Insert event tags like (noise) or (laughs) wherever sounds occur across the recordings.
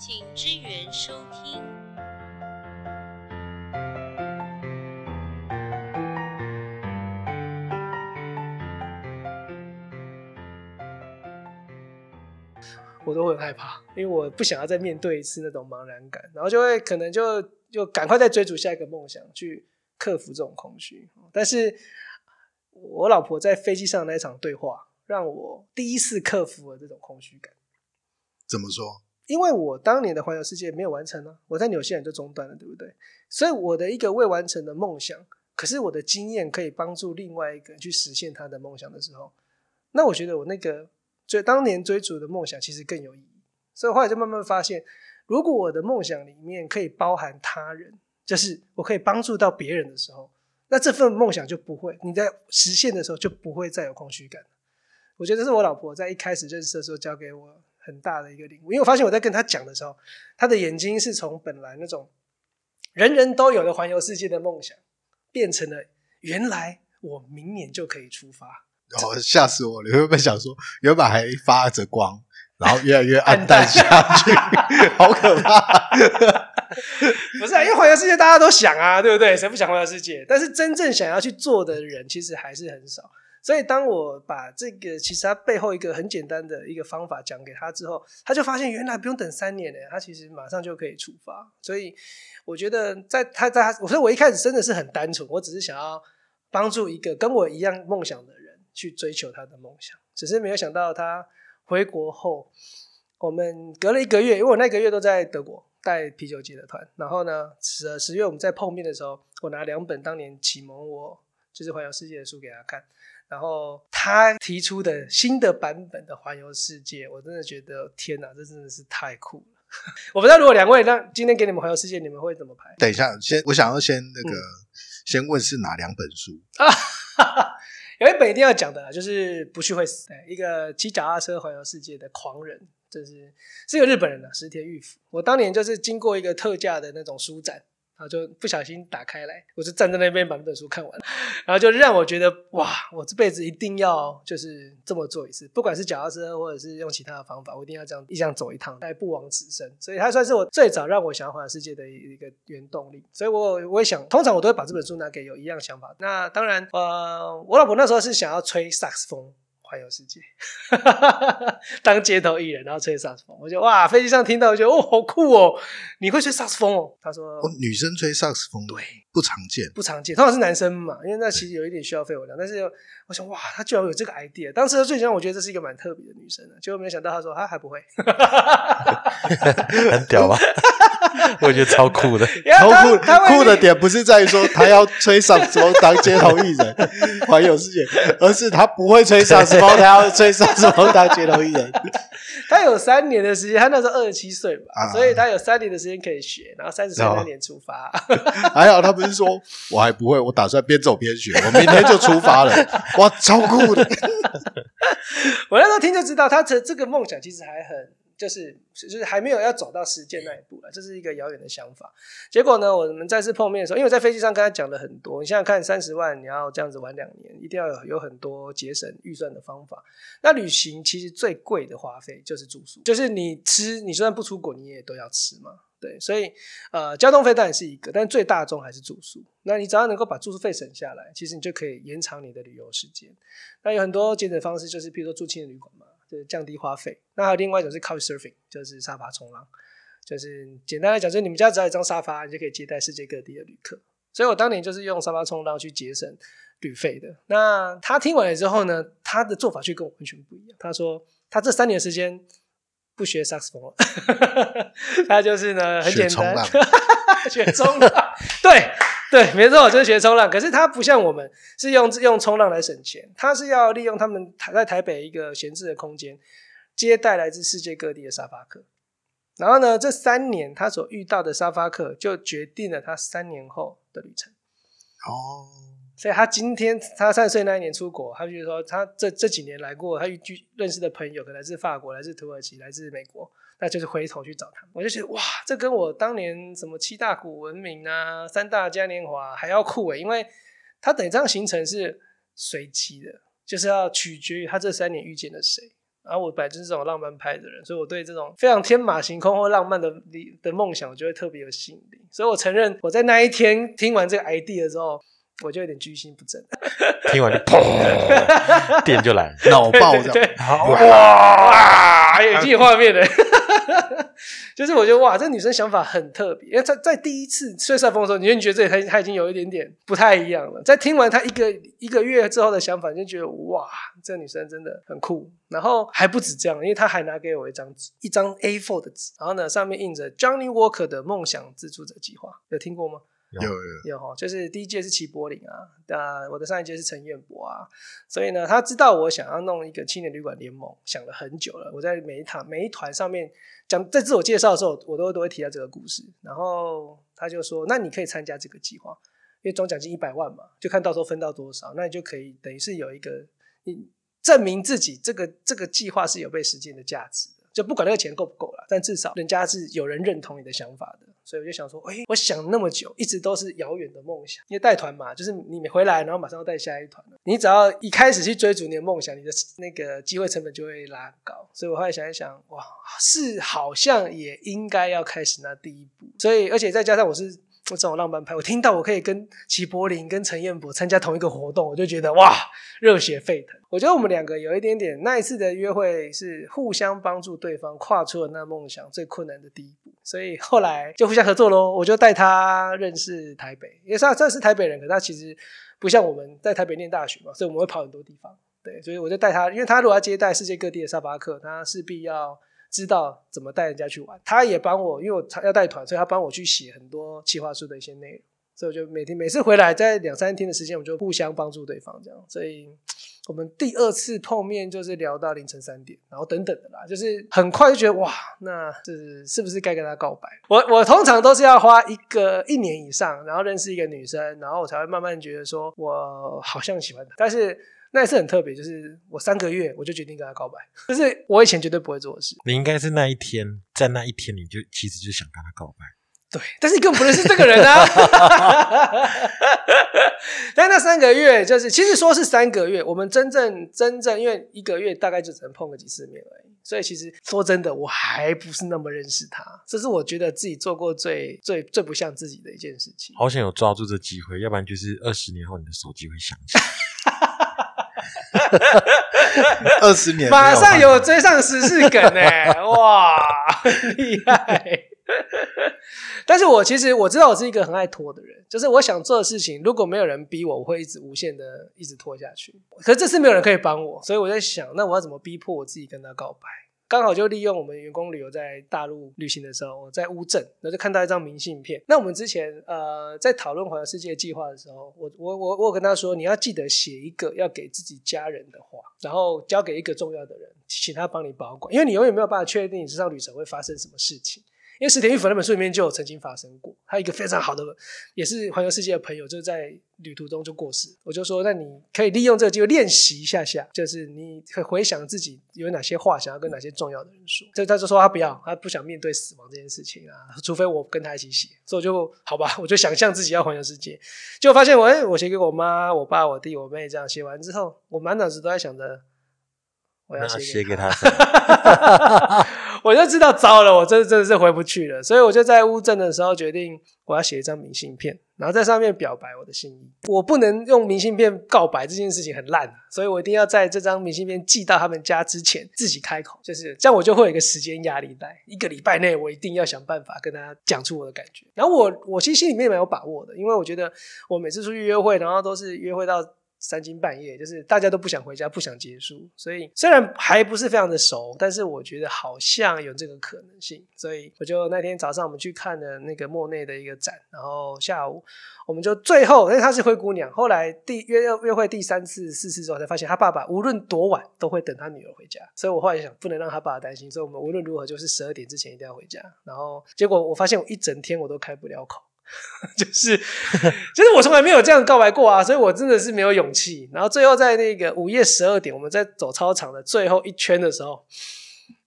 请支援收听。我都会害怕，因为我不想要再面对一次那种茫然感，然后就会可能就就赶快再追逐下一个梦想，去克服这种空虚。但是我老婆在飞机上那一场对话，让我第一次克服了这种空虚感。怎么说？因为我当年的环游世界没有完成呢，我在纽西兰就中断了，对不对？所以我的一个未完成的梦想，可是我的经验可以帮助另外一个人去实现他的梦想的时候，那我觉得我那个追当年追逐的梦想其实更有意义。所以后来就慢慢发现，如果我的梦想里面可以包含他人，就是我可以帮助到别人的时候，那这份梦想就不会你在实现的时候就不会再有空虚感。我觉得这是我老婆在一开始认识的时候教给我。很大的一个领悟，因为我发现我在跟他讲的时候，他的眼睛是从本来那种人人都有的环游世界的梦想，变成了原来我明年就可以出发。哦，吓死我了！你会不会想说，原本还发着光，然后越来越暗淡下去，(laughs) 好可怕！不是啊，因为环游世界大家都想啊，对不对？谁不想环游世界？但是真正想要去做的人，其实还是很少。所以，当我把这个其实他背后一个很简单的一个方法讲给他之后，他就发现原来不用等三年呢，他其实马上就可以出发。所以，我觉得在他在他，我说我一开始真的是很单纯，我只是想要帮助一个跟我一样梦想的人去追求他的梦想，只是没有想到他回国后，我们隔了一个月，因为我那个月都在德国带啤酒节的团，然后呢十十月我们在碰面的时候，我拿两本当年启蒙我就是环游世界的书给他看。然后他提出的新的版本的环游世界，我真的觉得天哪，这真的是太酷了！(laughs) 我不知道如果两位那今天给你们环游世界，你们会怎么排？等一下，先我想要先那个先问是哪两本书啊？(laughs) 有一本一定要讲的，就是不去会死，一个骑脚踏车环游世界的狂人，就是是一个日本人的石田玉夫。我当年就是经过一个特价的那种书展。然后就不小心打开来，我就站在那边把那本书看完，然后就让我觉得哇，我这辈子一定要就是这么做一次，不管是脚踏车或者是用其他的方法，我一定要这样一样走一趟，再不枉此生。所以它算是我最早让我想要环游世界的一个原动力。所以我我也想，通常我都会把这本书拿给有一样想法。那当然，呃，我老婆那时候是想要吹萨克斯风。环游世界，当街头艺人，然后吹萨克斯风，我就哇，飞机上听到，我觉得哦，好酷哦！你会吹萨克斯风哦？他说，女生吹萨克斯风，对，不常见，不常见，通常是男生嘛，因为那其实有一点需要肺活量。但是我想，哇，他居然有这个 idea。当时最先我觉得这是一个蛮特别的女生的，结果没有想到，他说他还不会，(laughs) 很屌吧？我觉得超酷的，(laughs) 超酷酷的点不是在于说他要吹萨克斯风当街头艺人环游世界，而是他不会吹萨克斯。他要吹萨克斯风当街头艺人，(laughs) 他有三年的时间，他那时候二十七岁嘛，所以他有三年的时间可以学，然后三十岁那年出发。(laughs) 还好他不是说我还不会，我打算边走边学，我明天就出发了。哇，超酷的！我那时候听就知道，他这这个梦想其实还很。就是就是还没有要走到实践那一步了，这是一个遥远的想法。结果呢，我们再次碰面的时候，因为在飞机上跟他讲了很多，你想想看，三十万你要这样子玩两年，一定要有有很多节省预算的方法。那旅行其实最贵的花费就是住宿，就是你吃，你虽然不出国，你也都要吃嘛。对，所以呃，交通费当然是一个，但最大宗还是住宿。那你只要能够把住宿费省下来，其实你就可以延长你的旅游时间。那有很多节省方式，就是比如说住青年旅馆嘛。就是降低花费，那还有另外一种是 couch surfing，就是沙发冲浪，就是简单来讲，就是你们家只要一张沙发，你就可以接待世界各地的旅客。所以我当年就是用沙发冲浪去节省旅费的。那他听完了之后呢，他的做法却跟我完全不一样。他说他这三年时间不学萨克斯风了，(laughs) 他就是呢很简单，(laughs) 学冲浪，对。(laughs) 对，没错，就是学冲浪。可是他不像我们，是用用冲浪来省钱。他是要利用他们台在台北一个闲置的空间，接待来自世界各地的沙发客。然后呢，这三年他所遇到的沙发客，就决定了他三年后的旅程。哦，所以他今天他三十岁那一年出国，他就说他这这几年来过，他遇认识的朋友可能来自法国、来自土耳其、来自美国。那就是回头去找他，我就觉得哇，这跟我当年什么七大古文明啊、三大嘉年华还要酷诶，因为他等于这样行程是随机的，就是要取决于他这三年遇见了谁。然后我本来就是这种浪漫派的人，所以我对这种非常天马行空或浪漫的理的梦想，我就会特别有吸引力。所以我承认，我在那一天听完这个 idea 之后，我就有点居心不正。(laughs) 听完就砰，电就来了。(laughs) 脑爆这对样，哇，还有已经有画面了。(laughs) 就是我觉得哇，这女生想法很特别，因为在在第一次吹赛风的时候，你就觉得这她她已经有一点点不太一样了。在听完她一个一个月之后的想法，你就觉得哇，这女生真的很酷。然后还不止这样，因为她还拿给我一张纸，一张 A4 的纸，然后呢上面印着 Johnny Walker 的梦想自助者计划，有听过吗？有有有哈，就是第一届是齐柏林啊，呃，我的上一届是陈彦博啊，所以呢，他知道我想要弄一个青年旅馆联盟，想了很久了。我在每一堂每一团上面讲在自我介绍的时候，我都都会提到这个故事。然后他就说：“那你可以参加这个计划，因为总奖金一百万嘛，就看到时候分到多少，那你就可以等于是有一个你证明自己这个这个计划是有被实践的价值。就不管那个钱够不够啦，但至少人家是有人认同你的想法的。”所以我就想说，哎、我想那么久，一直都是遥远的梦想。因为带团嘛，就是你回来，然后马上要带下一团。你只要一开始去追逐你的梦想，你的那个机会成本就会拉高。所以我后来想一想，哇，是好像也应该要开始那第一步。所以，而且再加上我是我这种浪漫派，我听到我可以跟齐柏林、跟陈彦博参加同一个活动，我就觉得哇，热血沸腾。我觉得我们两个有一点点那一次的约会是互相帮助对方跨出了那梦想最困难的第一步。所以后来就互相合作喽，我就带他认识台北，因为他他是台北人，可他其实不像我们在台北念大学嘛，所以我们会跑很多地方。对，所以我就带他，因为他如果要接待世界各地的沙巴客，他势必要知道怎么带人家去玩。他也帮我，因为我要带团，所以他帮我去写很多企划书的一些内容。所以我就每天每次回来，在两三天的时间，我们就互相帮助对方这样。所以我们第二次碰面就是聊到凌晨三点，然后等等的啦，就是很快就觉得哇，那是是不是该跟他告白？我我通常都是要花一个一年以上，然后认识一个女生，然后我才会慢慢觉得说我好像喜欢她，但是。那一次很特别，就是我三个月我就决定跟他告白，就是我以前绝对不会做的事。你应该是那一天，在那一天你就其实就想跟他告白。对，但是你根本不认识这个人啊。(laughs) 但那三个月就是，其实说是三个月，我们真正真正因为一个月大概就只能碰个几次面而已，所以其实说真的，我还不是那么认识他。这是我觉得自己做过最最最不像自己的一件事情。好想有抓住这机会，要不然就是二十年后你的手机会响起。(laughs) (laughs) 二十年马上有追上时事梗哎、(laughs) 哇，厉害！但是我其实我知道我是一个很爱拖的人，就是我想做的事情，如果没有人逼我，我会一直无限的一直拖下去。可是这次没有人可以帮我，所以我在想，那我要怎么逼迫我自己跟他告白？刚好就利用我们员工旅游在大陆旅行的时候，我在乌镇，然后就看到一张明信片。那我们之前呃在讨论环游世界计划的时候，我我我我有跟他说，你要记得写一个要给自己家人的话，然后交给一个重要的人，请他帮你保管，因为你永远没有办法确定你这趟旅程会发生什么事情。因为石田裕甫那本书里面就有曾经发生过，他一个非常好的也是环游世界的朋友，就是在旅途中就过世。我就说，那你可以利用这个机会练习一下下，就是你会回想自己有哪些话想要跟哪些重要的人说。这他就说他不要，他不想面对死亡这件事情啊，除非我跟他一起写。所以我就好吧，我就想象自己要环游世界，结果发现我哎，我写给我妈、我爸、我弟、我妹这样写完之后，我满脑子都在想着。我要那写给他，(laughs) 我就知道糟了，我真的真的是回不去了，所以我就在乌镇的时候决定，我要写一张明信片，然后在上面表白我的心意。我不能用明信片告白这件事情很烂，所以我一定要在这张明信片寄到他们家之前自己开口，就是这样，我就会有一个时间压力在，一个礼拜内我一定要想办法跟他讲出我的感觉。然后我我其实心里面蛮有把握的，因为我觉得我每次出去约会，然后都是约会到。三更半夜，就是大家都不想回家，不想结束，所以虽然还不是非常的熟，但是我觉得好像有这个可能性，所以我就那天早上我们去看了那个莫内的一个展，然后下午我们就最后，因为她是灰姑娘，后来第约约会第三次、四次之后，才发现她爸爸无论多晚都会等她女儿回家，所以我后来想不能让她爸爸担心，所以我们无论如何就是十二点之前一定要回家，然后结果我发现我一整天我都开不了口。(laughs) 就是，(laughs) 就是我从来没有这样告白过啊，所以我真的是没有勇气。然后最后在那个午夜十二点，我们在走操场的最后一圈的时候，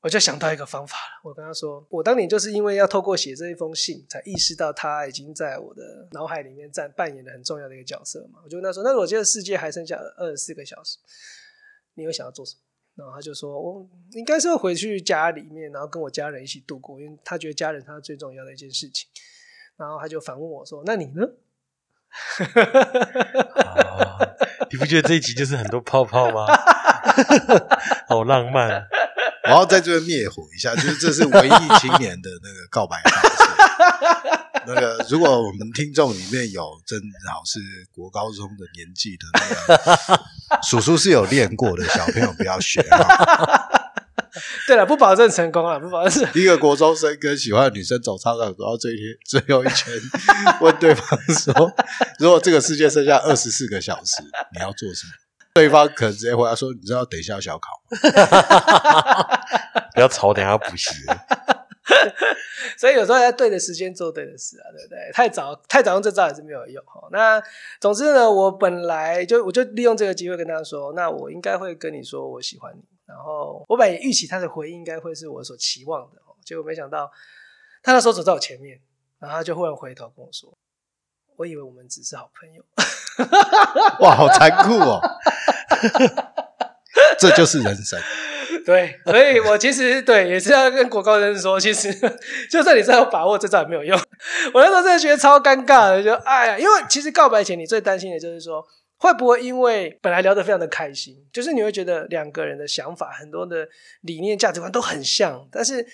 我就想到一个方法了。我跟他说，我当年就是因为要透过写这一封信，才意识到他已经在我的脑海里面占扮演了很重要的一个角色嘛。我就跟他说，那我觉得世界还剩下二十四个小时，你会想要做什么？然后他就说，我应该是会回去家里面，然后跟我家人一起度过，因为他觉得家人他是最重要的一件事情。然后他就反问我说：“那你呢？”啊 (laughs) 你不觉得这一集就是很多泡泡吗？(laughs) 好浪漫，啊然后在这边灭火一下，就是这是文艺青年的那个告白方式。那个，如果我们听众里面有正好是国高中的年纪的那个 (laughs) 叔叔是有练过的小朋友，不要学啊。(laughs) 对了，不保证成功了，不保证。一个国中生跟喜欢的女生走操场走到最最后一圈，问对方说：“如果这个世界剩下二十四个小时，你要做什么？”对方可能直接回答说：“你知道等一下要小考吗不 (laughs) 要吵，等一下要补习。(laughs) 所以有时候在对的时间做对的事啊，对不对？太早太早用这招也是没有用哈。那总之呢，我本来就我就利用这个机会跟他说，那我应该会跟你说我喜欢你。然后我本来也预期他的回应应该会是我所期望的，哦结果没想到他那时候走在我前面，然后他就忽然回头跟我说：“我以为我们只是好朋友。”？”哇，好残酷哦！这就是人生。(laughs) 对，所以我其实对也是要跟国高生说，其实就算你再有把握，这招也没有用。(laughs) 我那时候真的觉得超尴尬的，就哎呀，因为其实告白前你最担心的就是说，会不会因为本来聊得非常的开心，就是你会觉得两个人的想法、很多的理念、价值观都很像，但是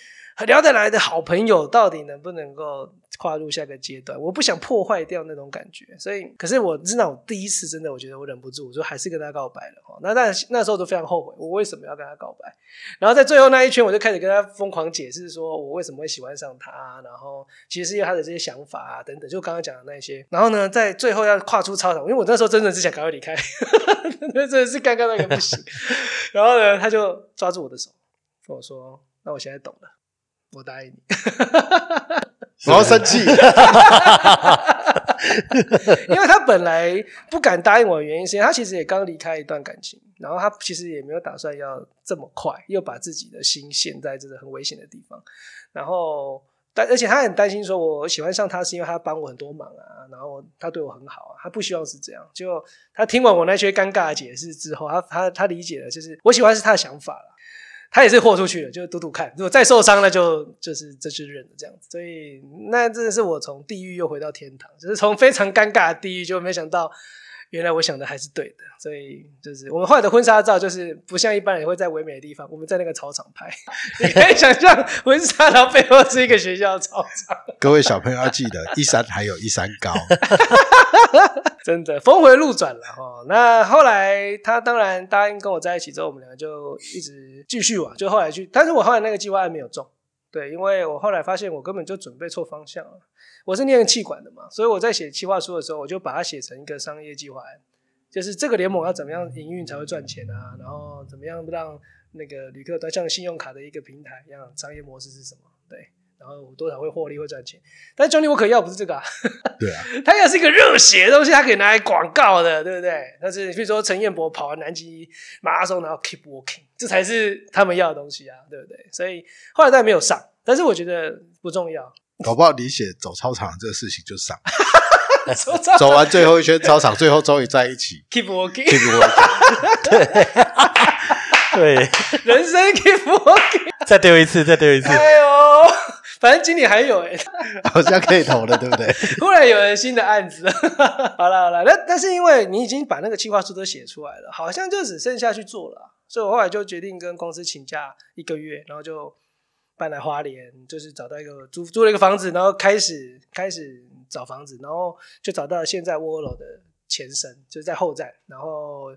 聊得来的好朋友到底能不能够跨入下个阶段？我不想破坏掉那种感觉，所以可是我知道我第一次真的，我觉得我忍不住，我就还是跟他告白了哈。那但那时候都非常后悔，我为什么要跟他告白？然后在最后那一圈，我就开始跟他疯狂解释，说我为什么会喜欢上他，然后其实是因为他的这些想法啊等等，就刚刚讲的那些。然后呢，在最后要跨出操场，因为我那时候真的是想赶快离开，(laughs) 那真的是尴尬到一个不行。然后呢，他就抓住我的手，跟我说：“那我现在懂了，我答应你。” (laughs) 我要生气。(laughs) 因为他本来不敢答应我的原因，是因为他其实也刚离开一段感情，然后他其实也没有打算要这么快又把自己的心陷在这个很危险的地方，然后但而且他很担心说我喜欢上他是因为他帮我很多忙啊，然后他对我很好啊，他不希望是这样。就他听完我那些尴尬的解释之后，他他他理解了，就是我喜欢是他的想法了。他也是豁出去了，就是赌赌看，如果再受伤，了就就是这就是认了这样子。所以那真的是我从地狱又回到天堂，就是从非常尴尬的地狱，就没想到原来我想的还是对的。所以就是我们后来的婚纱照，就是不像一般人会在唯美的地方，我们在那个操场拍，(laughs) 你可以想象婚纱照背后是一个学校的操场。(laughs) 各位小朋友要记得，一山还有一山高。(laughs) 真的峰回路转了哈。那后来他当然答应跟我在一起之后，我们两个就一直继续玩，就后来去，但是我后来那个计划还没有中，对，因为我后来发现我根本就准备错方向了。我是念气管的嘛，所以我在写企划书的时候，我就把它写成一个商业计划案，就是这个联盟要怎么样营运才会赚钱啊，然后怎么样让那个旅客端像信用卡的一个平台一样，商业模式是什么？对。然后我多少会获利会赚钱，但是 Johnny Walker 要不是这个啊，对啊，(laughs) 他要是一个热血的东西，他可以拿来广告的，对不对？但是比如说陈彦博跑完南极马拉松，然后 keep walking，这才是他们要的东西啊，对不对？所以后来当然没有上，但是我觉得不重要。(laughs) 搞不好你写走操场这个事情就上，(laughs) 走完最后一圈操场，最后终于在一起。keep walking，Keep walking 对，人生 keep walking。再丢一次，再丢一次。哎呦，反正经理还有哎、(laughs) 好像可以投了，对不对？(laughs) 忽然有了新的案子，(laughs) 好了好了，那但是因为你已经把那个计划书都写出来了，好像就只剩下去做了啊，所以我后来就决定跟公司请假一个月，然后就搬来花莲，就是找到一个租租了一个房子，然后开始开始找房子，然后就找到了现在窝楼的前身，就是在后站，然后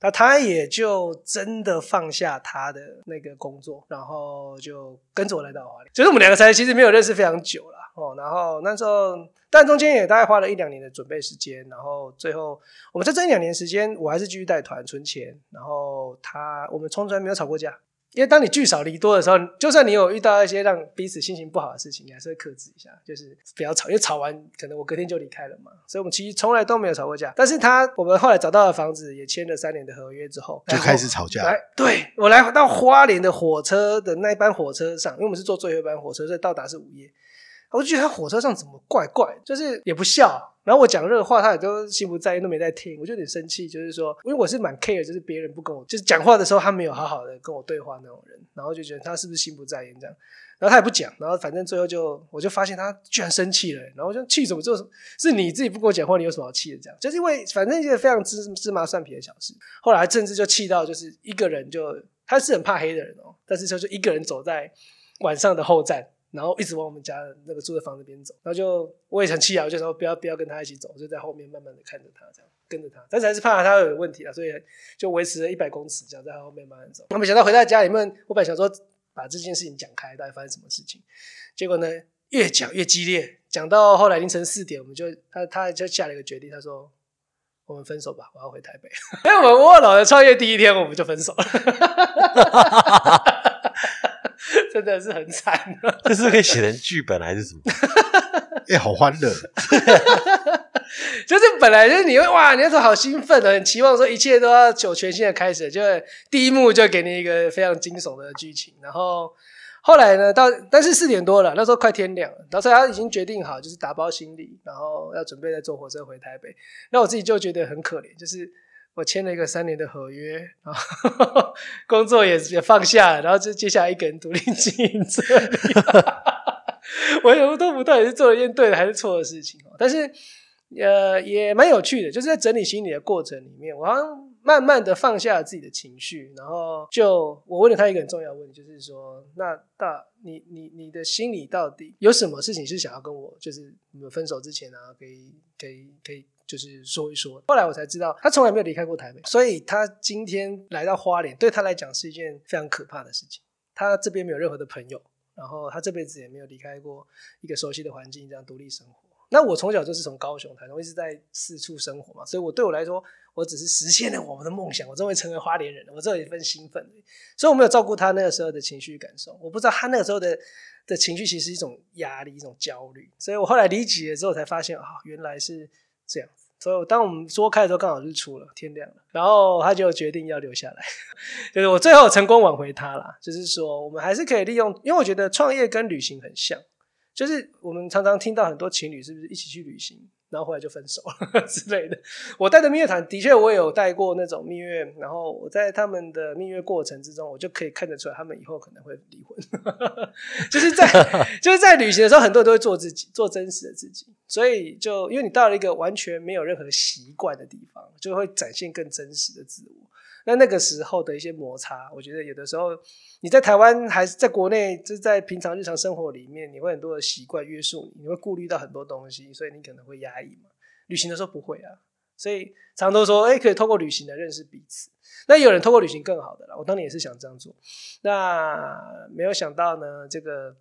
那他也就真的放下他的那个工作，然后就跟着我来到华联，就是我们两个才其实没有认识非常久了。哦，然后那时候，但中间也大概花了一两年的准备时间，然后最后我们在这一两年时间，我还是继续带团存钱，然后他我们从来没有吵过架，因为当你聚少离多的时候，就算你有遇到一些让彼此心情不好的事情，你还是会克制一下，就是不要吵，因为吵完可能我隔天就离开了嘛，所以我们其实从来都没有吵过架。但是他我们后来找到了房子，也签了三年的合约之后，就开始吵架。来，对我来到花莲的火车的那一班火车上，因为我们是坐最后一班火车，所以到达是午夜。我就觉得他火车上怎么怪怪，就是也不笑，然后我讲热话他也都心不在焉，都没在听，我就有点生气，就是说，因为我是蛮 care，就是别人不跟我，就是讲话的时候他没有好好的跟我对话那种人，然后就觉得他是不是心不在焉这样，然后他也不讲，然后反正最后就我就发现他居然生气了，然后我就气什么？就是是你自己不跟我讲话，你有什么好气的？这样，就是因为反正一个非常芝芝麻蒜皮的小事，后来甚至就气到就是一个人就他是很怕黑的人哦，但是就是一个人走在晚上的后站。然后一直往我们家那个住的房子边走，然后就我也很气啊，我就说不要不要跟他一起走，我就在后面慢慢的看着他这样跟着他，但是还是怕他有问题啊，所以就维持了一百公尺这样在后面慢慢走。没想到回到家里面，我本来想说把这件事情讲开，到底发生什么事情，结果呢越讲越激烈，讲到后来凌晨四点，我们就他他就下了一个决定，他说我们分手吧，我要回台北。(laughs) 因为我们沃老的创业第一天我们就分手了。(laughs) (laughs) 真的是很惨，(laughs) 这是可以写成剧本还是什么？(laughs) 哎，好欢乐，就是本来就是你会哇，你那时候好兴奋的，很期望说一切都要有全新的开始，就第一幕就给你一个非常惊悚的剧情。然后后来呢，到但是四点多了，那时候快天亮了，然后他已经决定好，就是打包行李，然后要准备再坐火车回台北。那我自己就觉得很可怜，就是。我签了一个三年的合约，然后 (laughs) 工作也也放下了，然后就接下来一个人独立经营这里。(laughs) 我有都不到底是做了一件对的还是错的事情。但是呃也蛮有趣的，就是在整理行李的过程里面，我好像慢慢的放下了自己的情绪，然后就我问了他一个很重要的问题，就是说，那大你你你的心里到底有什么事情是想要跟我，就是你们分手之前啊，可以可以可以。就是说一说，后来我才知道他从来没有离开过台北，所以他今天来到花莲，对他来讲是一件非常可怕的事情。他这边没有任何的朋友，然后他这辈子也没有离开过一个熟悉的环境，这样独立生活。那我从小就是从高雄、台中一直在四处生活嘛，所以我对我来说，我只是实现了我们的梦想，我终于成为花莲人了，我这有一份兴奋。所以我没有照顾他那个时候的情绪感受，我不知道他那个时候的的情绪其实是一种压力、一种焦虑。所以我后来理解了之后，才发现啊，原来是这样。所以，当我们说开的时候，刚好日出了，天亮了，然后他就决定要留下来。(laughs) 就是我最后成功挽回他啦。就是说，我们还是可以利用，因为我觉得创业跟旅行很像，就是我们常常听到很多情侣是不是一起去旅行。然后后来就分手了 (laughs) 之类的。我带的蜜月团的确，我有带过那种蜜月。然后我在他们的蜜月过程之中，我就可以看得出来，他们以后可能会离婚。(laughs) 就是在 (laughs) 就是在旅行的时候，很多人都会做自己，做真实的自己。所以就因为你到了一个完全没有任何习惯的地方，就会展现更真实的自我。那那个时候的一些摩擦，我觉得有的时候你在台湾还是在国内，就是在平常日常生活里面，你会很多的习惯约束你，你会顾虑到很多东西，所以你可能会压抑嘛。旅行的时候不会啊，所以常都说，哎，可以透过旅行来认识彼此。那有人透过旅行更好的啦，我当年也是想这样做，那没有想到呢，这个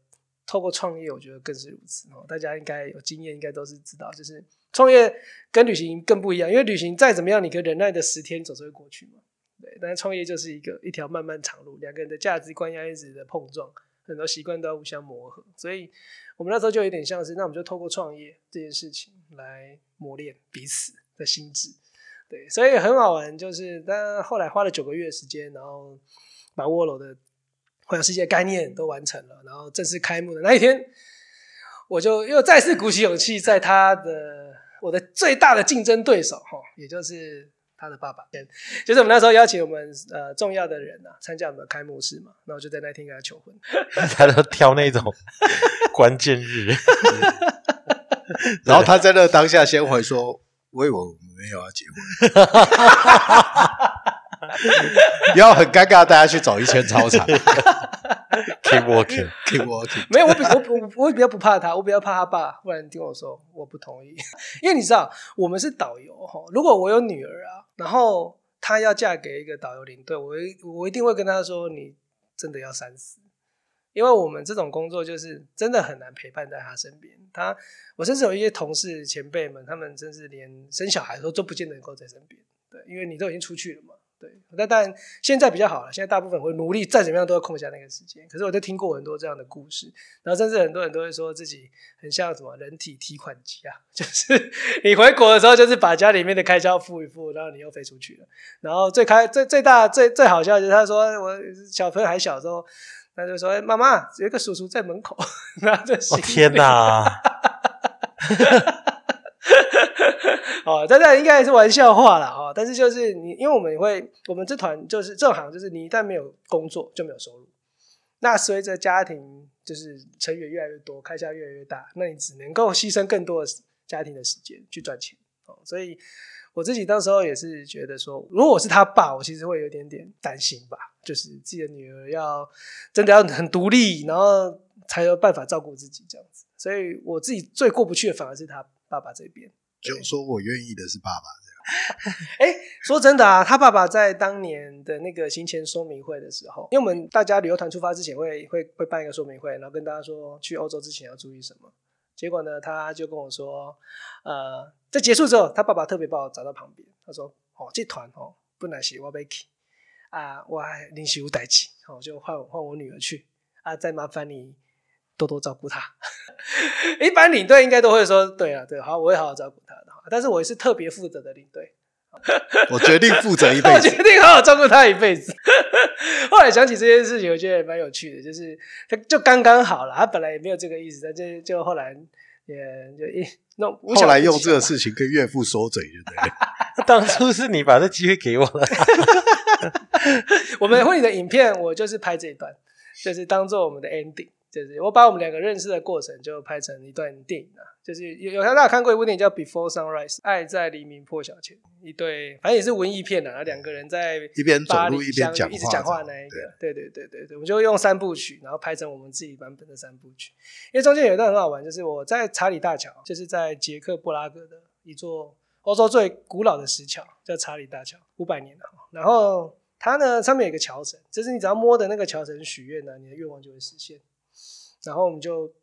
透过创业，我觉得更是如此哦。大家应该有经验，应该都是知道，就是创业跟旅行更不一样，因为旅行再怎么样，你可以忍耐的十天总是会过去嘛。对，但是创业就是一个一条漫漫长路，两个人的价值观要一直的碰撞，很多习惯都要互相磨合，所以我们那时候就有点像是，那我们就透过创业这件事情来磨练彼此的心智，对，所以很好玩，就是但后来花了九个月时间，然后把沃楼的环游世界概念都完成了，然后正式开幕的那一天，我就又再次鼓起勇气，在他的我的最大的竞争对手哈，也就是。他的爸爸，就是我们那时候邀请我们呃重要的人啊参加我们的开幕式嘛，然后就在那天跟他求婚，(laughs) 他都挑那种 (laughs) 关键日，然后他在那当下先回说：“我以为我没有要结婚。”然后很尴尬，大家去走一圈操场。(laughs) Keep walking, keep walking。没有，我比我我我比较不怕他，我比较怕他爸。不然听我说，我不同意，因为你知道，我们是导游哈。如果我有女儿啊，然后她要嫁给一个导游领队，我一我一定会跟她说，你真的要三思，因为我们这种工作就是真的很难陪伴在她身边。她，我甚至有一些同事前辈们，他们甚至连生小孩都都不见得能够在身边。对，因为你都已经出去了嘛。对，但但现在比较好了，现在大部分会努力再怎么样都要空下那个时间。可是我就听过很多这样的故事，然后甚至很多人都会说自己很像什么人体提款机啊，(laughs) 就是你回国的时候就是把家里面的开销付一付，然后你又飞出去了。然后最开最最大最最好笑就是他说我小朋友还小的时候，他就说、哎妈妈有一个叔叔在门口，(laughs) 拿着哦行李天哪！(laughs) 哦，这这应该是玩笑话了哦。但是就是你，因为我们会，我们这团就是这行，就是你一旦没有工作就没有收入。那随着家庭就是成员越来越多，开销越来越大，那你只能够牺牲更多的家庭的时间去赚钱哦。所以我自己当时候也是觉得说，如果我是他爸，我其实会有点点担心吧，就是自己的女儿要真的要很独立，然后才有办法照顾自己这样子。所以我自己最过不去的反而是他爸爸这边。就说我愿意的是爸爸这样。(laughs) 哎，说真的啊，他爸爸在当年的那个行前说明会的时候，因为我们大家旅游团出发之前会会会办一个说明会，然后跟大家说去欧洲之前要注意什么。结果呢，他就跟我说，呃，在结束之后，他爸爸特别把我找到旁边，他说：“哦，这团哦，本来是我要去啊，我还临时有代志，哦，就换换我女儿去啊，再麻烦你多多照顾他。(laughs) 一般领队应该都会说，对啊，对，好，我会好好照顾他的。但是我也是特别负责的领队，我决定负责一辈子我子决。定好好照顾他一辈子。(laughs) 后来想起这件事情，我觉得也蛮有趣的，就是他就刚刚好了，他本来也没有这个意思，但就就后来也就一弄，无后来用这个事情跟岳父说嘴，就对了。(laughs) 当初是你把这机会给我了，我们婚礼的影片，我就是拍这一段，就是当做我们的 ending。就是我把我们两个认识的过程就拍成一段电影啊，就是有有大家看过一部电影叫《Before Sunrise》，爱在黎明破晓前，一对反正也是文艺片啊，两个人在一边走路一边讲一直讲话那一个，对对对对对，我们就用三部曲，然后拍成我们自己版本的三部曲。因为中间有一段很好玩，就是我在查理大桥，就是在捷克布拉格的一座欧洲最古老的石桥，叫查理大桥，五百年了。然后它呢上面有一个桥绳，就是你只要摸的那个桥绳许愿呢，你的愿望就会实现。然后我们就，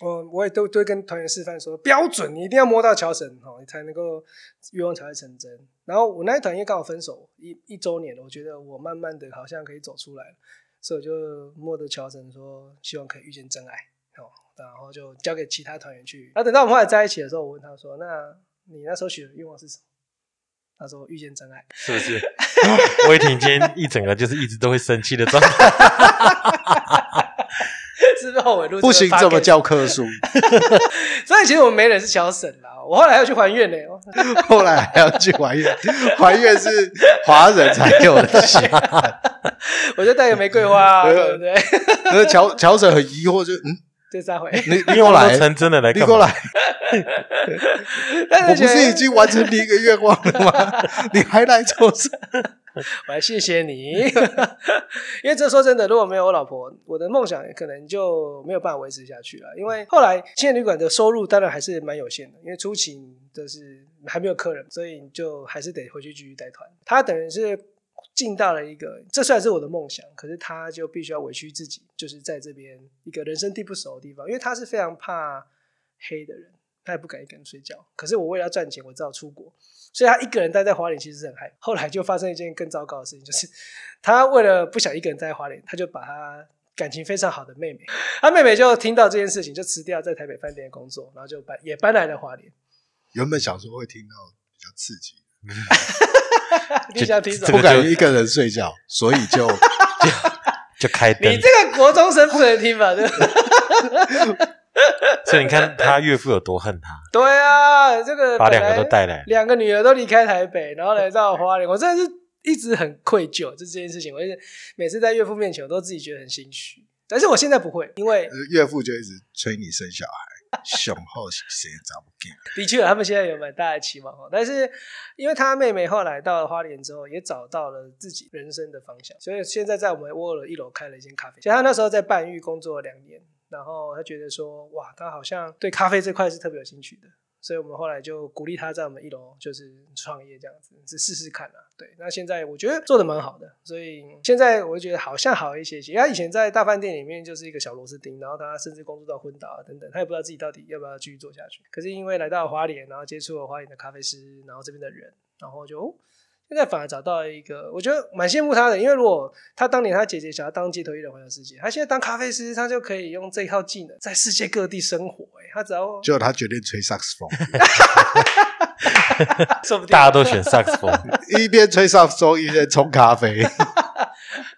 我我也都都跟团员示范说，标准你一定要摸到桥绳哦，你才能够愿望才会成真。然后我那一团因为刚好分手一一周年了，我觉得我慢慢的好像可以走出来了，所以我就摸着桥绳说，希望可以遇见真爱哦，然后就交给其他团员去。然后等到我们后来在一起的时候，我问他说，那你那时候许的愿望是什么？他说遇见真爱。是不是？(laughs) 威霆今天一整个就是一直都会生气的状态。(laughs) 是不行，怎么。教科书，(laughs) 所以其实我们没人是小沈啦，我后来还要去还愿呢。(laughs) 后来还要去还愿，(laughs) 还愿是华人才有的习惯。我就带个玫瑰花、啊，对不对？那乔乔婶很疑惑，就嗯，这三回，你你 (laughs) 过来，成真的来？你过来，(laughs) 但我不是已经完成第一个愿望了吗？(laughs) 你还来做什么？我还谢谢你，因为这说真的，如果没有我老婆，我的梦想可能就没有办法维持下去了。因为后来青年旅馆的收入当然还是蛮有限的，因为初期就是还没有客人，所以就还是得回去继续带团。他等于是进到了一个，这虽然是我的梦想，可是他就必须要委屈自己，就是在这边一个人生地不熟的地方，因为他是非常怕黑的人。他也不敢一个人睡觉，可是我为了赚钱，我只好出国，所以他一个人待在花莲其实是很害。后来就发生一件更糟糕的事情，就是 (laughs) 他为了不想一个人待在花莲，他就把他感情非常好的妹妹，他妹妹就听到这件事情，就辞掉在台北饭店的工作，然后就搬也搬来了花莲。原本想说会听到比较刺激，(laughs) (laughs) 你想听什么？不敢一个人睡觉，所以就 (laughs) 就就开灯你。这个国中生不能听吧？对吧？所以你看他岳父有多恨他，对啊，这个把两个都带来。两个女儿都离开台北，然后来到花莲，我真的是一直很愧疚就这件事情。我就是每次在岳父面前，我都自己觉得很心虚。但是我现在不会，因为岳父就一直催你生小孩，雄厚谁找不见？的确他们现在有蛮大的期望哦。但是因为他妹妹后来到了花莲之后，也找到了自己人生的方向，所以现在在我们沃尔一楼开了一间咖啡。其实他那时候在半域工作了两年，然后他觉得说，哇，他好像对咖啡这块是特别有兴趣的。所以我们后来就鼓励他在我们一楼就是创业这样子，是试试看啊。对，那现在我觉得做的蛮好的，所以现在我就觉得好像好一些些。他以前在大饭店里面就是一个小螺丝钉，然后他甚至工作到昏倒啊等等，他也不知道自己到底要不要继续做下去。可是因为来到花莲，然后接触了花莲的咖啡师，然后这边的人，然后就、哦、现在反而找到一个，我觉得蛮羡慕他的，因为如果他当年他姐姐想要当街头艺人环游世界，他现在当咖啡师，他就可以用这一套技能在世界各地生活、欸。他只要就他决定吹萨克斯风，(laughs) 说不定大家都选萨克斯风，(laughs) 一边吹萨克斯风一边冲咖啡。(laughs)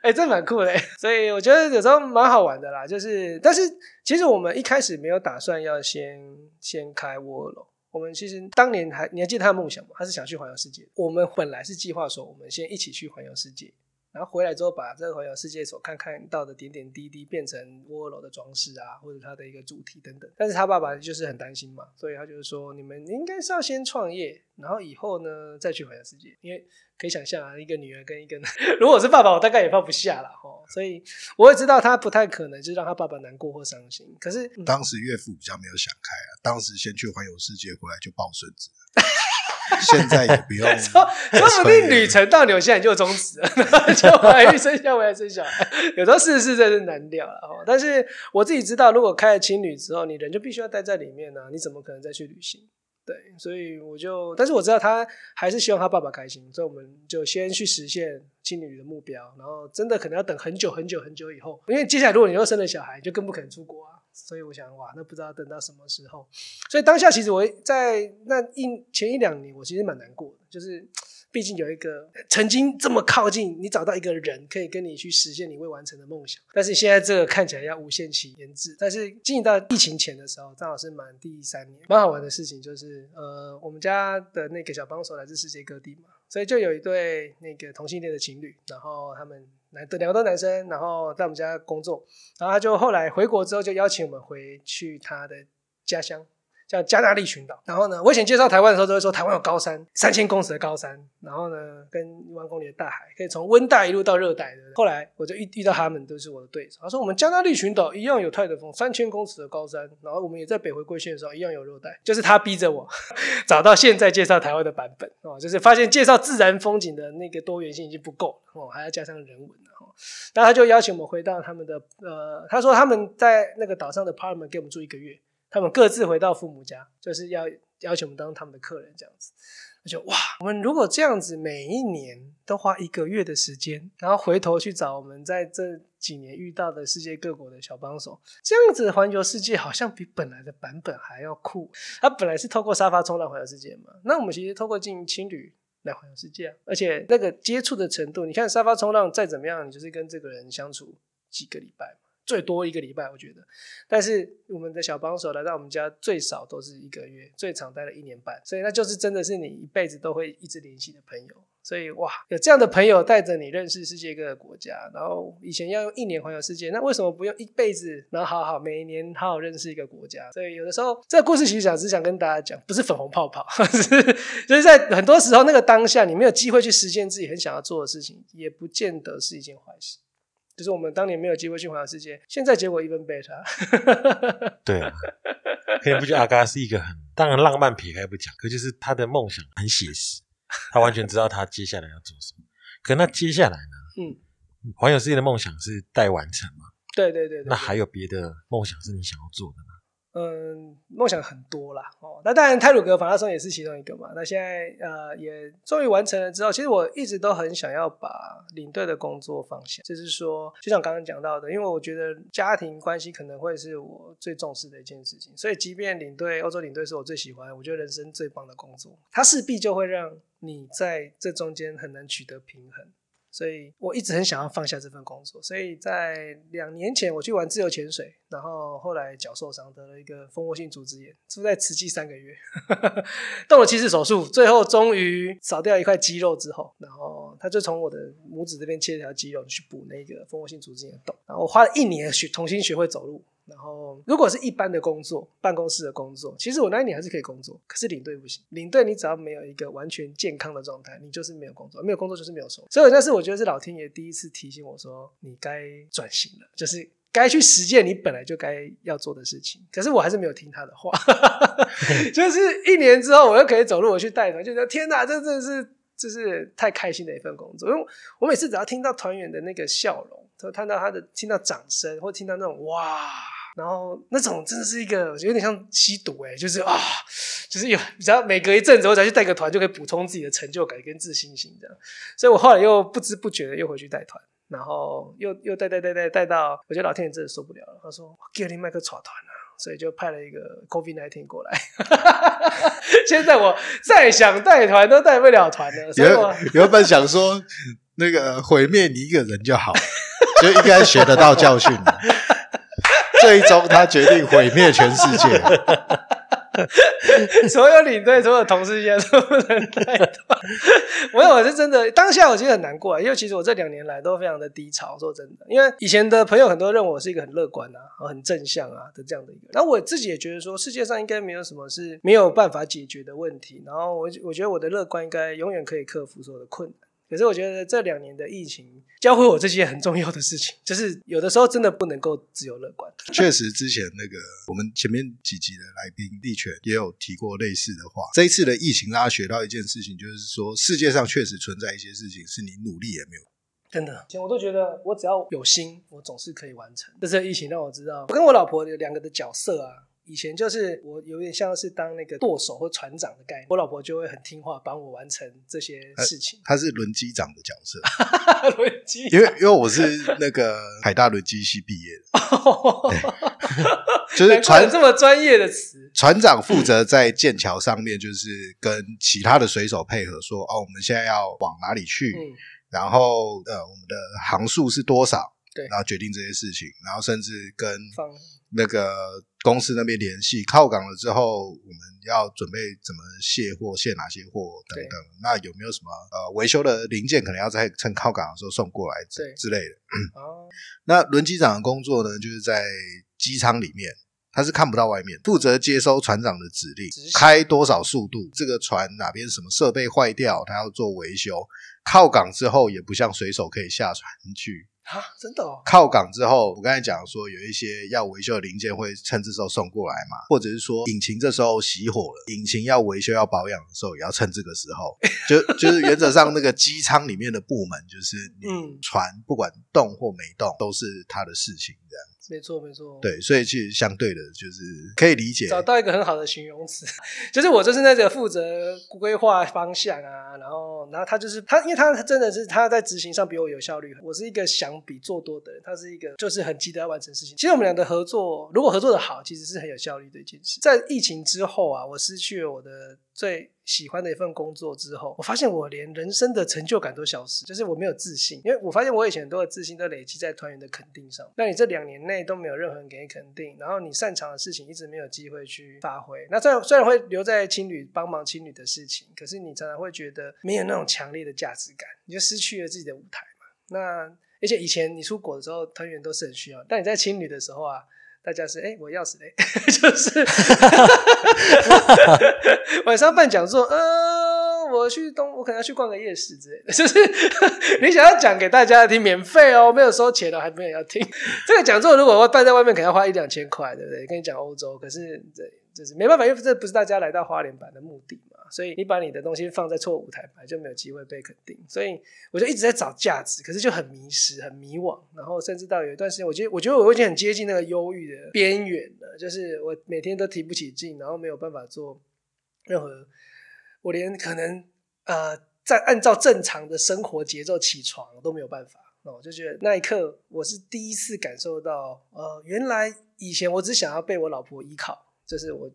哎、这蛮酷的欸，所以我觉得有时候蛮好玩的啦。就是，但是其实我们一开始没有打算要先先开窝楼。我们其实当年还你还记得他的梦想吗？他是想去环游世界。我们本来是计划说，我们先一起去环游世界，然后回来之后把这个环游世界所看看到的点点滴滴变成窝楼的装饰啊，或者它的一个主题等等。但是他爸爸就是很担心嘛，所以他就是说，你们应该是要先创业，然后以后呢再去环游世界，因为可以想象啊，一个女儿跟一个，(laughs) 如果我是爸爸，我大概也放不下了哈。所以我也知道他不太可能就让他爸爸难过或伤心。可是，嗯当时岳父比较没有想开啊，当时先去环游世界，回来就抱孙子。(laughs) (laughs) 现在也不用 (laughs) 说说不定旅程到纽西兰就终止了，(laughs) 就怀孕生下回来生小孩。有时候世事真是难料了哈。但是我自己知道，如果开了青旅之后，你人就必须要待在里面呢、你怎么可能再去旅行？对，所以我就，但是我知道他还是希望他爸爸开心，所以我们就先去实现青旅的目标，然后真的可能要等很久很久很久以后，因为接下来如果你又生了小孩，就更不可能出国啊。所以我想，哇，那不知道等到什么时候。所以当下其实我在那一前一两年，我其实蛮难过的，就是毕竟有一个曾经这么靠近，你找到一个人可以跟你去实现你未完成的梦想，但是现在这个看起来要无限期延至。但是进到疫情前的时候，正好是满第三年，蛮好玩的事情就是，呃，我们家的那个小帮手来自世界各地嘛，所以就有一对那个同性恋的情侣，然后他们男的两个都男生，然后在我们家工作，然后他就后来回国之后就邀请我们回去他的家乡。叫加纳利群岛。然后呢，我以前介绍台湾的时候都会说台湾有高山，三千公尺的高山，然后呢，跟一万公里的大海，可以从温带一路到热带的。后来我就遇遇到他们，都是我的对手。他说我们加纳利群岛一样有泰德峰，三千公尺的高山，然后我们也在北回归线的时候一样有热带，就是他逼着我 (laughs) 找到现在介绍台湾的版本哦，就是发现介绍自然风景的那个多元性已经不够哦，还要加上人文了哦。那他就邀请我们回到他们的呃，他说他们在那个岛上的 apartment 给我们住一个月。他们各自回到父母家，就是要要求我们当他们的客人这样子。我就哇，我们如果这样子每一年都花一个月的时间，然后回头去找我们在这几年遇到的世界各国的小帮手，这样子环游世界好像比本来的版本还要酷。它本来是透过沙发冲浪环游世界嘛，那我们其实透过进青旅来环游世界、而且那个接触的程度，你看沙发冲浪再怎么样，你就是跟这个人相处几个礼拜。最多一个礼拜，我觉得。但是我们的小帮手来到我们家，最少都是一个月，最长待了一年半，所以那就是真的是你一辈子都会一直联系的朋友。所以哇，有这样的朋友带着你认识世界各个国家，然后以前要用一年环游世界，那为什么不用一辈子，然后好好每一年好好认识一个国家？所以有的时候这个故事其实想只想跟大家讲，不是粉红泡泡，(laughs) 是就是在很多时候那个当下，你没有机会去实现自己很想要做的事情，也不见得是一件坏事。就是我们当年没有机会去环游世界，现在结果 even better。(laughs) 对啊，可以不觉得阿嘎是一个很当然浪漫撇开不讲，可就是他的梦想很写实，他完全知道他接下来要做什么。可那接下来呢？嗯，环游世界的梦想是待完成嘛？对对对对那还有别的梦想是你想要做的吗？嗯，梦想很多啦，哦，那当然泰鲁格马拉松也是其中一个嘛。那现在呃也终于完成了之后，其实我一直都很想要把领队的工作放下，就是说，就像刚刚讲到的，因为我觉得家庭关系可能会是我最重视的一件事情，所以即便领队欧洲领队是我最喜欢，我觉得人生最棒的工作，它势必就会让你在这中间很难取得平衡。所以我一直很想要放下这份工作，所以在两年前我去玩自由潜水，然后后来脚受伤得了一个蜂窝性组织炎，住在慈济三个月，动了七次手术，最后终于少掉一块肌肉之后，然后他就从我的拇指这边切一条肌肉去补那个蜂窝性组织炎的洞，然后我花了一年学重新学会走路。然后，如果是一般的工作，办公室的工作，其实我那一年还是可以工作，可是领队不行。领队你只要没有一个完全健康的状态，你就是没有工作，没有工作就是没有收入。所以那是我觉得是老天爷第一次提醒我说，你该转型了，就是该去实践你本来就该要做的事情。可是我还是没有听他的话，(laughs) 就是一年之后我又可以走路，我去带团，就觉得天哪，这真的是就是太开心的一份工作。因为我每次只要听到团员的那个笑容，看到他的听到掌声，或听到那种哇。然后那种真的是一个有点像吸毒哎、就是啊，就是有只要每隔一阵子我再去带个团，就可以补充自己的成就感跟自信心这样。所以我后来又不知不觉的又回去带团，然后又又带带带带带到，我觉得老天爷真的受不了了，他说给你麦克耍团啊。所以就派了一个 COVID 1 9过来，(laughs) 现在我再想带团都带不了团了，所以我原原本想说那个毁灭你一个人就好，就应该学得到教训了。最终他决定毁灭全世界。(laughs) 所有领队、所有同事现在都不能带团。我我是真的，当下我其实很难过，因为其实我这两年来都非常的低潮。说真的，因为以前的朋友很多认为我是一个很乐观啊、很正向啊的这样的一个人，然后我自己也觉得说，世界上应该没有什么是没有办法解决的问题。然后我我觉得我的乐观应该永远可以克服所有的困难。可是我觉得这两年的疫情教会我这些很重要的事情，就是有的时候真的不能够自由乐观。确实，之前那个我们前面几集的来宾力全也有提过类似的话。这一次的疫情大家学到一件事情，就是说世界上确实存在一些事情是你努力也没有。真的，以前我都觉得我只要有心，我总是可以完成。这次疫情让我知道，我跟我老婆有两个的角色啊。以前就是我有点像是当那个舵手或船长的概念，我老婆就会很听话，帮我完成这些事情。他是轮机长的角色，(laughs) 轮机因为因为我是那个海大轮机系毕业的，(laughs) 就是船有这么专业的词。船长负责在剑桥上面，就是跟其他的水手配合说，哦，我们现在要往哪里去，嗯，然后呃，我们的航速是多少，对然后决定这些事情，然后甚至跟放那个公司那边联系，靠港了之后，我们要准备怎么卸货、卸哪些货等等。那有没有什么呃维修的零件，可能要在趁靠港的时候送过来之类的？哦，那轮机长的工作呢，就是在机舱里面，他是看不到外面，负责接收船长的指令开多少速度，这个船哪边什么设备坏掉，他要做维修。靠港之后，也不像水手可以下船去。啊，真的哦，靠港之后，我刚才讲说有一些要维修的零件会趁这时候送过来嘛，或者是说引擎这时候熄火了，引擎要维修要保养的时候，也要趁这个时候。就就是原则上那个机舱里面的部门，就是你嗯船不管动或没动，都是他的事情这样。没错没错，。对，所以其实相对的，就是可以理解。找到一个很好的形容词，(laughs) 就是我就是那个负责规划方向啊，然后然后他就是他，因为他真的是他在执行上比我有效率，我是一个想比做多的人，他是一个就是很急得要完成事情。其实我们俩的合作，如果合作的好，其实是很有效率的一件事。在疫情之后啊，我失去了我的最喜欢的一份工作之后，我发现我连人生的成就感都消失，就是我没有自信，因为我发现我以前很多的自信都累积在团员的肯定上。那你这两年内都没有任何人给你肯定，然后你擅长的事情一直没有机会去发挥。那虽然虽然会留在青旅帮忙青旅的事情，可是你常常会觉得没有那种强烈的价值感，你就失去了自己的舞台嘛。那而且以前你出国的时候，团员都是很需要，但你在青旅的时候啊。大家是哎、我钥匙嘞，(laughs) 就是 (laughs) 晚上办讲座，呃，我去东，我可能要去逛个夜市之类的，(laughs) 就是你想要讲给大家听，免费哦，没有收钱哦，还没有要听。这个讲座如果我办在外面，可能要花一两千块，对不对？跟你讲欧洲，可是对，就是没办法，因为这不是大家来到花莲版的目的嘛，所以你把你的东西放在错舞台本来，就没有机会被肯定。所以我就一直在找价值，可是就很迷失、很迷惘，然后甚至到有一段时间，我觉得我觉得我已经很接近那个忧郁的边缘了，就是我每天都提不起劲，然后没有办法做任何，我连可能呃在按照正常的生活节奏起床都没有办法。那我就觉得那一刻，我是第一次感受到，呃，原来以前我只想要被我老婆依靠，就是我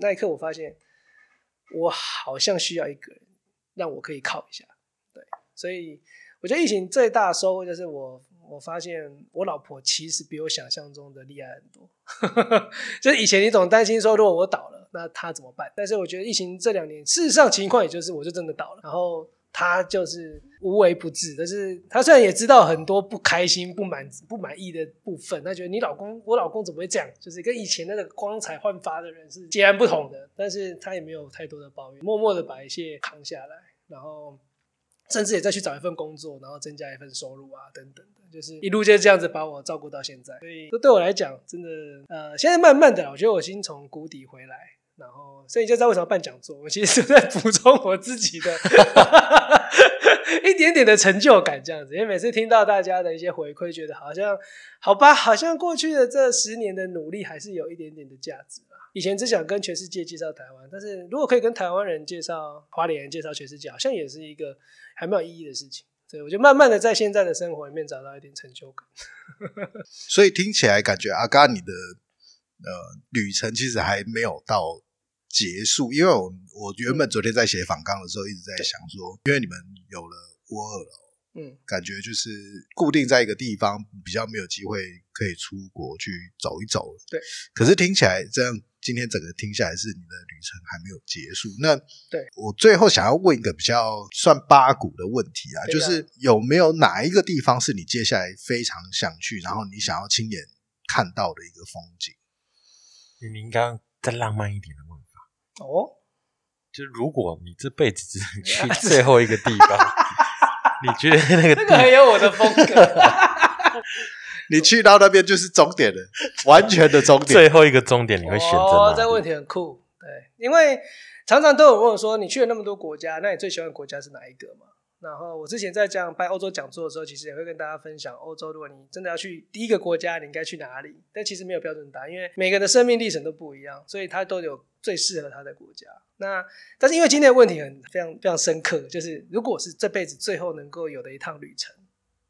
那一刻我发现，我好像需要一个人让我可以靠一下，对，所以我觉得疫情最大的收获就是我我发现我老婆其实比我想象中的厉害很多，(laughs) 就是以前你总担心说如果我倒了，那她怎么办？但是我觉得疫情这两年，事实上情况也就是我就真的倒了，然后。他就是无微不至，但是他虽然也知道很多不开心、不满、不满意的部分，他觉得你老公，我老公怎么会这样？就是跟以前那个光彩焕发的人是截然不同的。但是他也没有太多的抱怨，默默的把一切扛下来，然后甚至也再去找一份工作，然后增加一份收入啊，等等的，就是一路就这样子把我照顾到现在。所以，这对我来讲，真的，呃，现在慢慢的，我觉得我已经从谷底回来。然后所以你就知道为什么办讲座，我其实是 (laughs) 在补充我自己的 (laughs) 一点点的成就感，这样子。因为每次听到大家的一些回馈，觉得好像好吧，好像过去的这十年的努力还是有一点点的价值啊。以前只想跟全世界介绍台湾，但是如果可以跟台湾人介绍花莲人介绍全世界，好像也是一个还蛮有意义的事情。所以我就慢慢的在现在的生活里面找到一点成就感。(laughs) 所以听起来感觉阿嘎你的呃旅程其实还没有到结束，因为我我原本昨天在写访纲的时候一直在想说，因为你们有了窝二楼，嗯，感觉就是固定在一个地方，比较没有机会可以出国去走一走。对，可是听起来这样，今天整个听下来是你的旅程还没有结束。那对。我最后想要问一个比较算八股的问题啊，就是有没有哪一个地方是你接下来非常想去，然后你想要亲眼看到的一个风景？你应该再浪漫一点的哦，就是如果你这辈子只能 (laughs) 去最后一个地方，(laughs) 你觉得那个那个很有我的风格。(laughs) 你去到那边就是终点了，完全的终点。最后一个终点，你会选择哦，这个问题很酷。对，因为常常都有问我说，你去了那么多国家，那你最喜欢的国家是哪一个嘛？然后我之前在讲办欧洲讲座的时候，其实也会跟大家分享，欧洲如果你真的要去第一个国家，你应该去哪里？但其实没有标准答案，因为每个人的生命历程都不一样，所以他都有最适合他的国家。那但是因为今天的问题很非常非常深刻，就是如果是这辈子最后能够有的一趟旅程，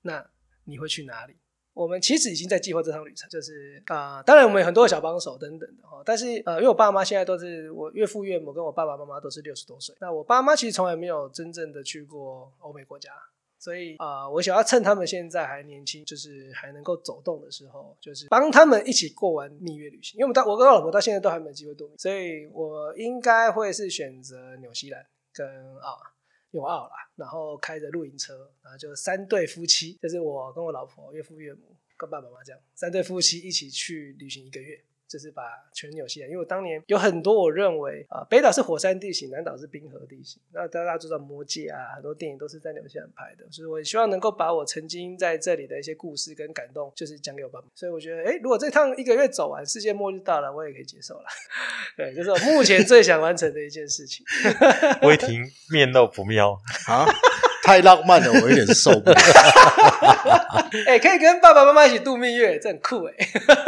那你会去哪里？我们其实已经在计划这趟旅程，就是啊、当然我们有很多的小帮手等等的哈，但是呃，因为我爸妈现在都是我岳父岳母跟我爸爸妈妈都是六十多岁，那我爸妈其实从来没有真正的去过欧美国家，所以啊、我想要趁他们现在还年轻，就是还能够走动的时候，就是帮他们一起过完蜜月旅行。因为我们到我跟我老婆到现在都还没有机会度蜜，所以我应该会是选择纽西兰跟啊。永澳啦，然后开着露营车，然后就三对夫妻，就是我跟我老婆、岳父岳母跟爸爸妈妈这样，三对夫妻一起去旅行一个月，就是把全纽西兰。因为我当年有很多我认为啊、北岛是火山地形，南岛是冰河地形，那大家知道《魔戒》啊，很多电影都是在纽西兰拍的，所以我希望能够把我曾经在这里的一些故事跟感动，就是讲给我爸妈。所以我觉得，哎，如果这趟一个月走完，世界末日到了，我也可以接受了。(laughs) 对，这是我目前最想完成的一件事情。(laughs) 威霆面露不妙，(laughs) 啊，太浪漫了，我有点受不了。(laughs) 哎、可以跟爸爸妈妈一起度蜜月，这很酷哎、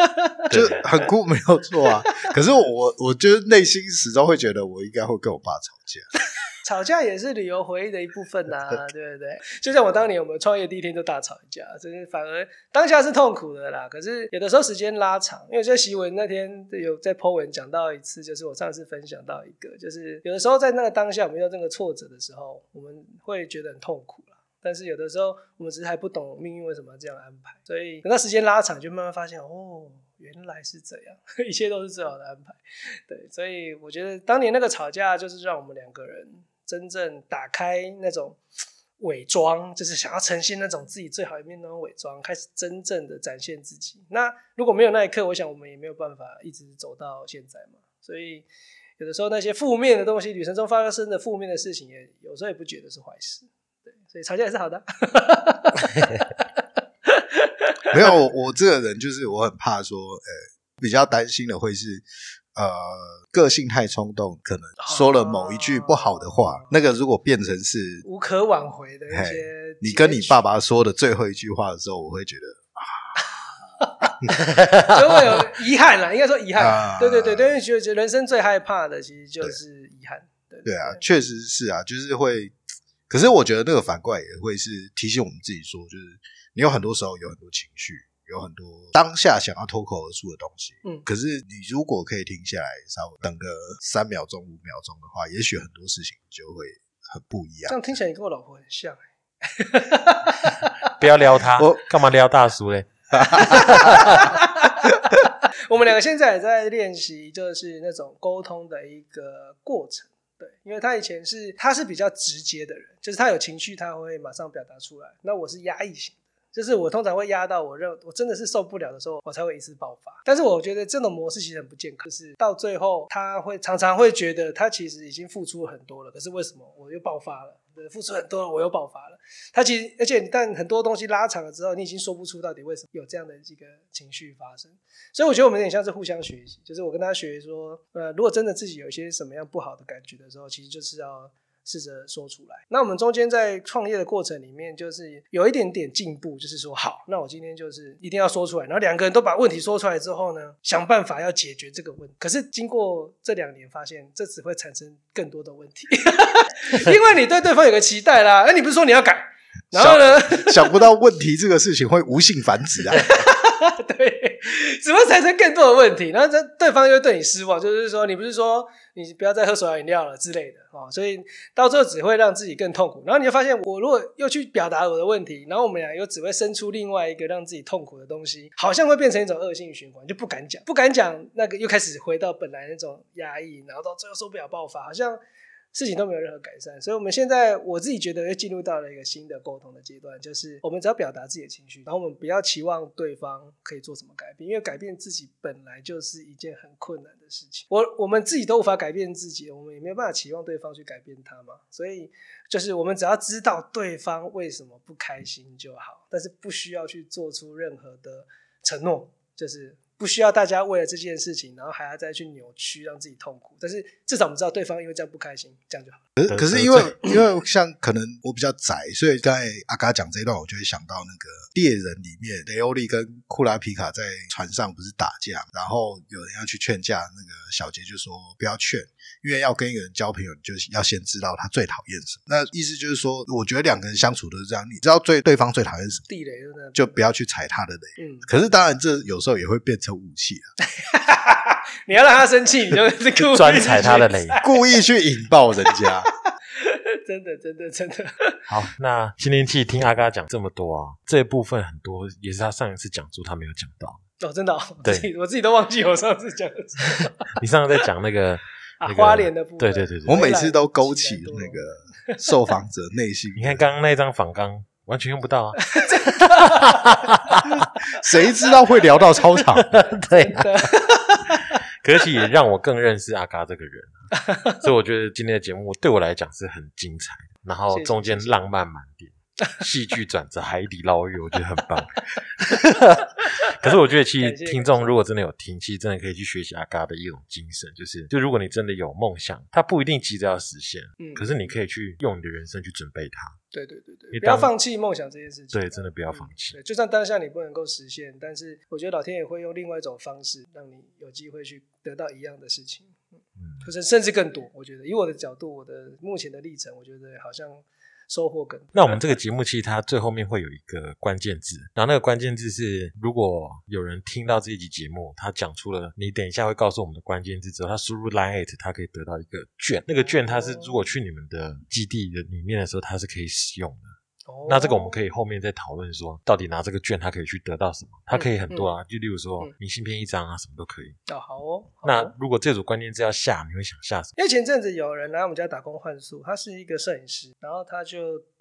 (laughs) 就很酷，没有错啊。可是我，我就是内心始终会觉得，我应该会跟我爸吵架。吵架也是旅游回忆的一部分呐、(laughs) 对不对？就像我当年我们创业第一天就大吵一架，就是反而当下是痛苦的啦。可是有的时候时间拉长，因为在习文那天有在 po 文讲到一次，就是我上次分享到一个，就是有的时候在那个当下我们遇到这个挫折的时候，我们会觉得很痛苦啦。但是有的时候我们只是还不懂命运为什么要这样安排，所以等到时间拉长，就慢慢发现哦，原来是这样，(laughs) 一切都是最好的安排。对，所以我觉得当年那个吵架，就是让我们两个人真正打开那种伪装，就是想要呈现那种自己最好一面那种伪装，开始真正的展现自己。那如果没有那一刻，我想我们也没有办法一直走到现在嘛。所以有的时候那些负面的东西，旅程中发生的负面的事情，也有时候也不觉得是坏事。对，所以吵架也是好的。(laughs) 没有，我我这个人就是我很怕说，呃，比较担心的会是，呃，个性太冲动，可能说了某一句不好的话，哦那个如果变成是无可挽回的一些，你跟你爸爸说的最后一句话的时候，我会觉得 (laughs) 就会有遗憾了，应该说遗憾。啊对对对对，因为觉得人生最害怕的其实就是遗憾。对对啊，确实是啊，就是会。可是我觉得那个反过来也会是提醒我们自己说，就是你有很多时候有很多情绪，有很多当下想要脱口而出的东西。嗯可是你如果可以停下来，稍微等个三秒钟、五秒钟的话，也许很多事情就会很不一样。这样听起来你跟我老婆很像欸不要撩他 (laughs) 我，干嘛撩大叔嘞？(laughs) 我们两个现在也在练习，就是那种沟通的一个过程。对，因为他以前是他是比较直接的人，就是他有情绪他会马上表达出来。那我是压抑型的，就是我通常会压到我认我真的是受不了的时候，我才会一次爆发。但是我觉得这种模式其实很不健康，就是到最后他会常常会觉得他其实已经付出了很多了，可是为什么我又爆发了？对付出很多了，我又爆发了。他其实，而且但很多东西拉长了之后，你已经说不出到底为什么有这样的一个情绪发生。所以我觉得我们有点像是互相学习，就是我跟他学说，呃，如果真的自己有一些什么样不好的感觉的时候，其实就是要。试着说出来。那我们中间在创业的过程里面，就是有一点点进步，就是说，好，那我今天就是一定要说出来。然后两个人都把问题说出来之后呢，想办法要解决这个问题。可是经过这两年，发现这只会产生更多的问题，(laughs) 因为你对对方有个期待啦。哎，你不是说你要改，然后呢，想不到问题这个事情会无性繁殖啊。(laughs) 对，只会产生更多的问题，然后这对方又对你失望，就是说你不是说你不要再喝手摇饮料了之类的哦，所以到最后只会让自己更痛苦。然后你就发现，我如果又去表达我的问题，然后我们俩又只会生出另外一个让自己痛苦的东西，好像会变成一种恶性循环，就不敢讲，不敢讲，那个又开始回到本来那种压抑，然后到最后受不了爆发，好像。事情都没有任何改善，所以我们现在我自己觉得又进入到了一个新的沟通的阶段，就是我们只要表达自己的情绪，然后我们不要期望对方可以做什么改变，因为改变自己本来就是一件很困难的事情。我我们自己都无法改变自己，我们也没有办法期望对方去改变他嘛。所以就是我们只要知道对方为什么不开心就好，但是不需要去做出任何的承诺，就是。不需要大家为了这件事情，然后还要再去扭曲，让自己痛苦。但是至少我们知道对方因为这样不开心，这样就好。可可是因为因为像可能我比较窄，所以在阿嘎讲这一段，我就会想到那个猎人里面，雷欧利跟库拉皮卡在船上不是打架，然后有人要去劝架，那个小杰就说不要劝，因为要跟一个人交朋友，你就要先知道他最讨厌什么。那意思就是说，我觉得两个人相处都是这样，你知道最对方最讨厌什么地雷，就不要去踩他的雷。嗯，可是当然这有时候也会变成。成武器了，(laughs) 你要让他生气，你就 (laughs) 是故意专踩他的雷，(laughs) 故意去引爆人家。(laughs) 真的，真的，真的。好，那今天去听阿嘎讲这么多啊，这一部分很多也是他上一次讲座他没有讲到哦，真的，对，我自己都忘记我上次讲的。你上次在讲那个花莲的部分，对对对对，我每次都勾起那个受访者内心。你看刚刚那张仿纲。完全用不到啊！(laughs) 谁知道会聊到操场？(laughs) 对，可惜也让我更认识阿嘎这个人，(laughs) 所以我觉得今天的节目对我来讲是很精彩的，然后中间浪漫满点。(laughs) 戏剧转折，海底捞月，我觉得很棒。(laughs) 可是我觉得，其实听众如果真的有听，其实真的可以去学习阿嘎的一种精神，就是就如果你真的有梦想，它不一定急着要实现，嗯，可是你可以去用你的人生去准备它。对对对对，不要放弃梦想这件事情。对，真的不要放弃。对，就算当下你不能够实现，但是我觉得老天也会用另外一种方式，让你有机会去得到一样的事情，嗯，或者甚至更多。我觉得以我的角度，我的目前的历程，我觉得好像。收获更。那我们这个节目其实它最后面会有一个关键字，然后那个关键字是，如果有人听到这一集节目，他讲出了你等一下会告诉我们的关键字之后，他输入 line it，他可以得到一个券。那个券它是如果去你们的基地的里面的时候，它是可以使用的。那这个我们可以后面再讨论，说到底拿这个券它可以去得到什么？它可以很多啊，就例如说明信片一张啊，什么都可以。哦，好哦。那如果这组关键字要下，你会想下什么？因为前阵子有人来我们家打工换宿，他是一个摄影师，然后他就。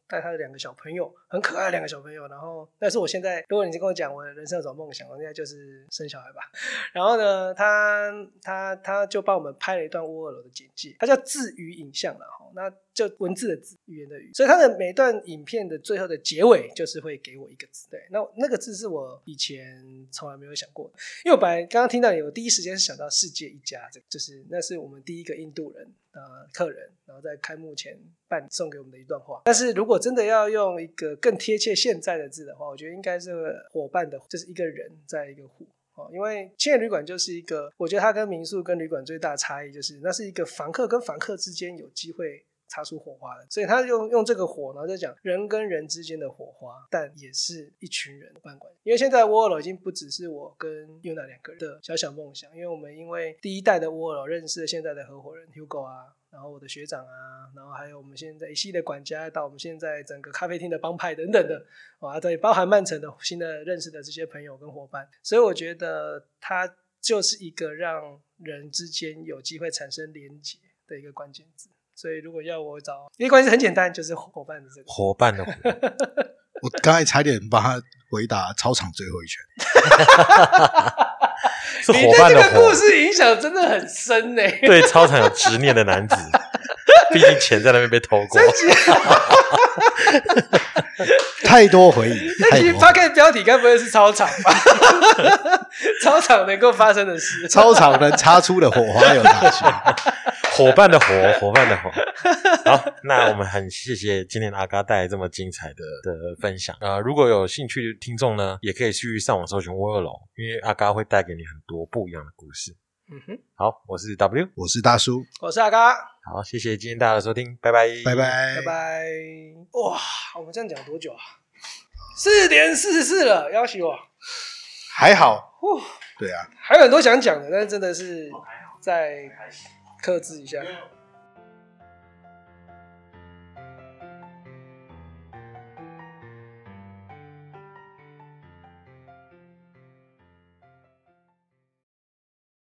带他的两个小朋友，很可爱两个小朋友。然后，但是我现在，如果你跟我讲我的人生有什么梦想，我现在就是生小孩吧。(laughs) 然后呢，他他他就帮我们拍了一段沃尔罗的简介，他叫字语影像了哈。那就文字的字，语言的语。所以他的每段影片的最后的结尾，就是会给我一个字。对，那那个字是我以前从来没有想过的，因为我本来刚刚听到你，我第一时间是想到世界一家，这就是那是我们第一个印度人。呃，客人，然后在开幕前办送给我们的一段话。但是如果真的要用一个更贴切现在的字的话，我觉得应该是伙伴的，就是一个人在一个户哦。因为青年旅馆就是一个，我觉得它跟民宿跟旅馆最大差异就是，那是一个房客跟房客之间有机会。擦出火花的，所以他用用这个火，然后在讲人跟人之间的火花，但也是一群人伴关系。因为现在 w o l o 已经不只是我跟 Yuna 两个人的小小梦想，因为我们因为第一代的 w o l o 认识了现在的合伙人 Hugo 啊，然后我的学长啊，然后还有我们现在一系列管家，到我们现在整个咖啡厅的帮派等等的，啊，对，包含曼城的新的认识的这些朋友跟伙伴，所以我觉得它就是一个让人之间有机会产生连结的一个关键字。所以，如果要我找，因为关系很简单，就是伙伴的这个伙伴的。我刚才差点帮他回答操场最后一拳。是伙伴的故事影响真的很深呢。(laughs) 对操场有执念的男子。(laughs) 毕竟钱在那边被偷过。(laughs) 太多回忆，这集太多 p o d 标题该不会是操场吧？(laughs) 操场能够发生的事，操场能擦出的火花有哪些？(laughs) 伙伴的伙，伙伴的伙。好，那我们很谢谢今天阿嘎带来这么精彩的的分享。呃，如果有兴趣的听众呢，也可以去上网搜寻沃二楼，因为阿嘎会带给你很多不一样的故事。嗯哼，好，我是 W，我是大叔，我是阿嘎，好，谢谢今天大家的收听，拜拜，拜拜。拜拜。哇，我们这样讲多久啊？四点四十四了，要洗我。还好，呼，对啊，还有很多想讲的，但是真的是再克制一下。